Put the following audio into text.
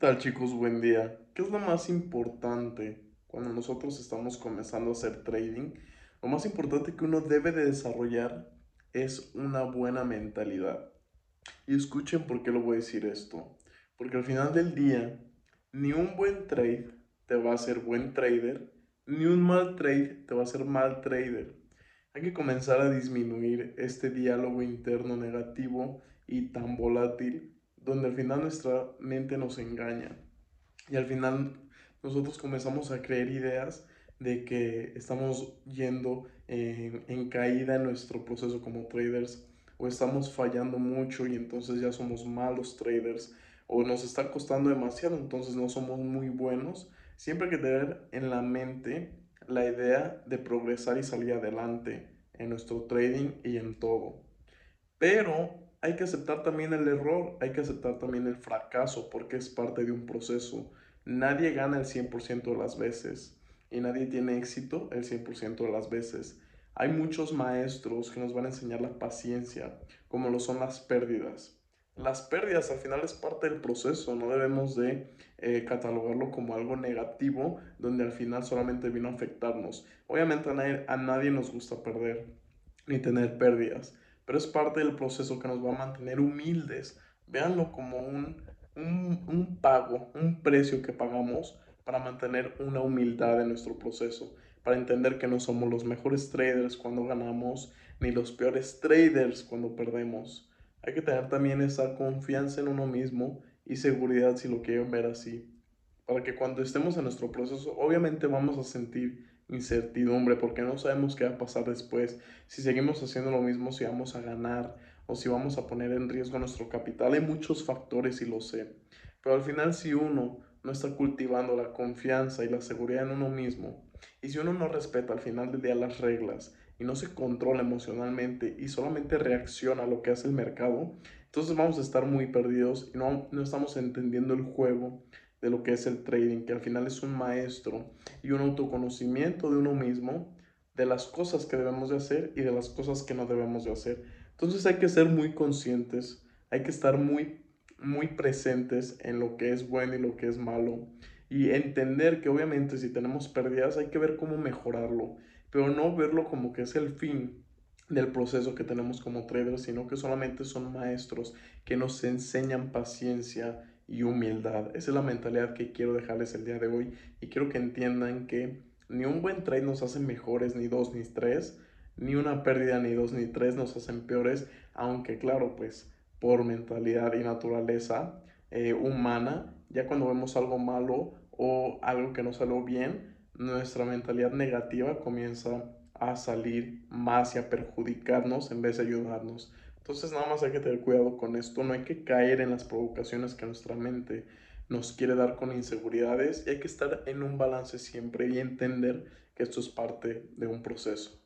tal chicos? Buen día. ¿Qué es lo más importante cuando nosotros estamos comenzando a hacer trading? Lo más importante que uno debe de desarrollar es una buena mentalidad. Y escuchen por qué lo voy a decir esto. Porque al final del día, ni un buen trade te va a hacer buen trader, ni un mal trade te va a hacer mal trader. Hay que comenzar a disminuir este diálogo interno negativo y tan volátil donde al final nuestra mente nos engaña y al final nosotros comenzamos a creer ideas de que estamos yendo en, caída en nuestro proceso como traders o estamos fallando mucho y entonces ya somos malos traders o nos está costando demasiado, entonces no somos muy buenos. Siempre hay que tener en la mente la idea de progresar y salir adelante en nuestro trading y en todo. Pero hay que aceptar también el error, hay que aceptar también el fracaso, porque es parte de un proceso. Nadie gana el 100% de las veces y nadie tiene éxito el 100% de las veces. Hay muchos maestros que nos van a enseñar la paciencia, como lo son las pérdidas. Las pérdidas al final es parte del proceso, no debemos de eh, catalogarlo como algo negativo, donde al final solamente vino a afectarnos. Obviamente a nadie nos gusta perder ni tener pérdidas, pero es parte del proceso que nos va a mantener humildes. Véanlo como un, un, pago, un precio que pagamos para mantener una humildad en nuestro proceso, para entender que no somos los mejores traders cuando ganamos, ni los peores traders cuando perdemos. Hay que tener también esa confianza en uno mismo y seguridad si lo quieren ver así, para que cuando estemos en nuestro proceso, obviamente vamos a sentir incertidumbre porque no sabemos qué va a pasar después, si seguimos haciendo lo mismo, si vamos a ganar o si vamos a poner en riesgo nuestro capital. Hay muchos factores y lo sé, pero al final si uno no está cultivando la confianza y la seguridad en uno mismo, y si uno no respeta al final del día las reglas y no se controla emocionalmente y solamente reacciona a lo que hace el mercado, entonces vamos a estar muy perdidos y no, no estamos entendiendo el juego de lo que es el trading, que al final es un maestro y un autoconocimiento de uno mismo, de las cosas que debemos de hacer y de las cosas que no debemos de hacer. Entonces hay que ser muy conscientes, hay que estar muy, muy presentes en lo que es bueno y lo que es malo y entender que obviamente si tenemos pérdidas hay que ver cómo mejorarlo, pero no verlo como que es el fin del proceso que tenemos como traders, sino que solamente son maestros que nos enseñan paciencia, y humildad. Esa es la mentalidad que quiero dejarles el día de hoy y quiero que entiendan que ni un buen trade nos hace mejores, ni dos, ni tres, ni una pérdida, ni dos, ni tres nos hacen peores, aunque claro, pues por mentalidad y naturaleza eh, humana, ya cuando vemos algo malo o algo que no salió bien, nuestra mentalidad negativa comienza a salir más y a perjudicarnos en vez de ayudarnos. Entonces nada más hay que tener cuidado con esto, no hay que caer en las provocaciones que nuestra mente nos quiere dar con inseguridades y hay que estar en un balance siempre y entender que esto es parte de un proceso.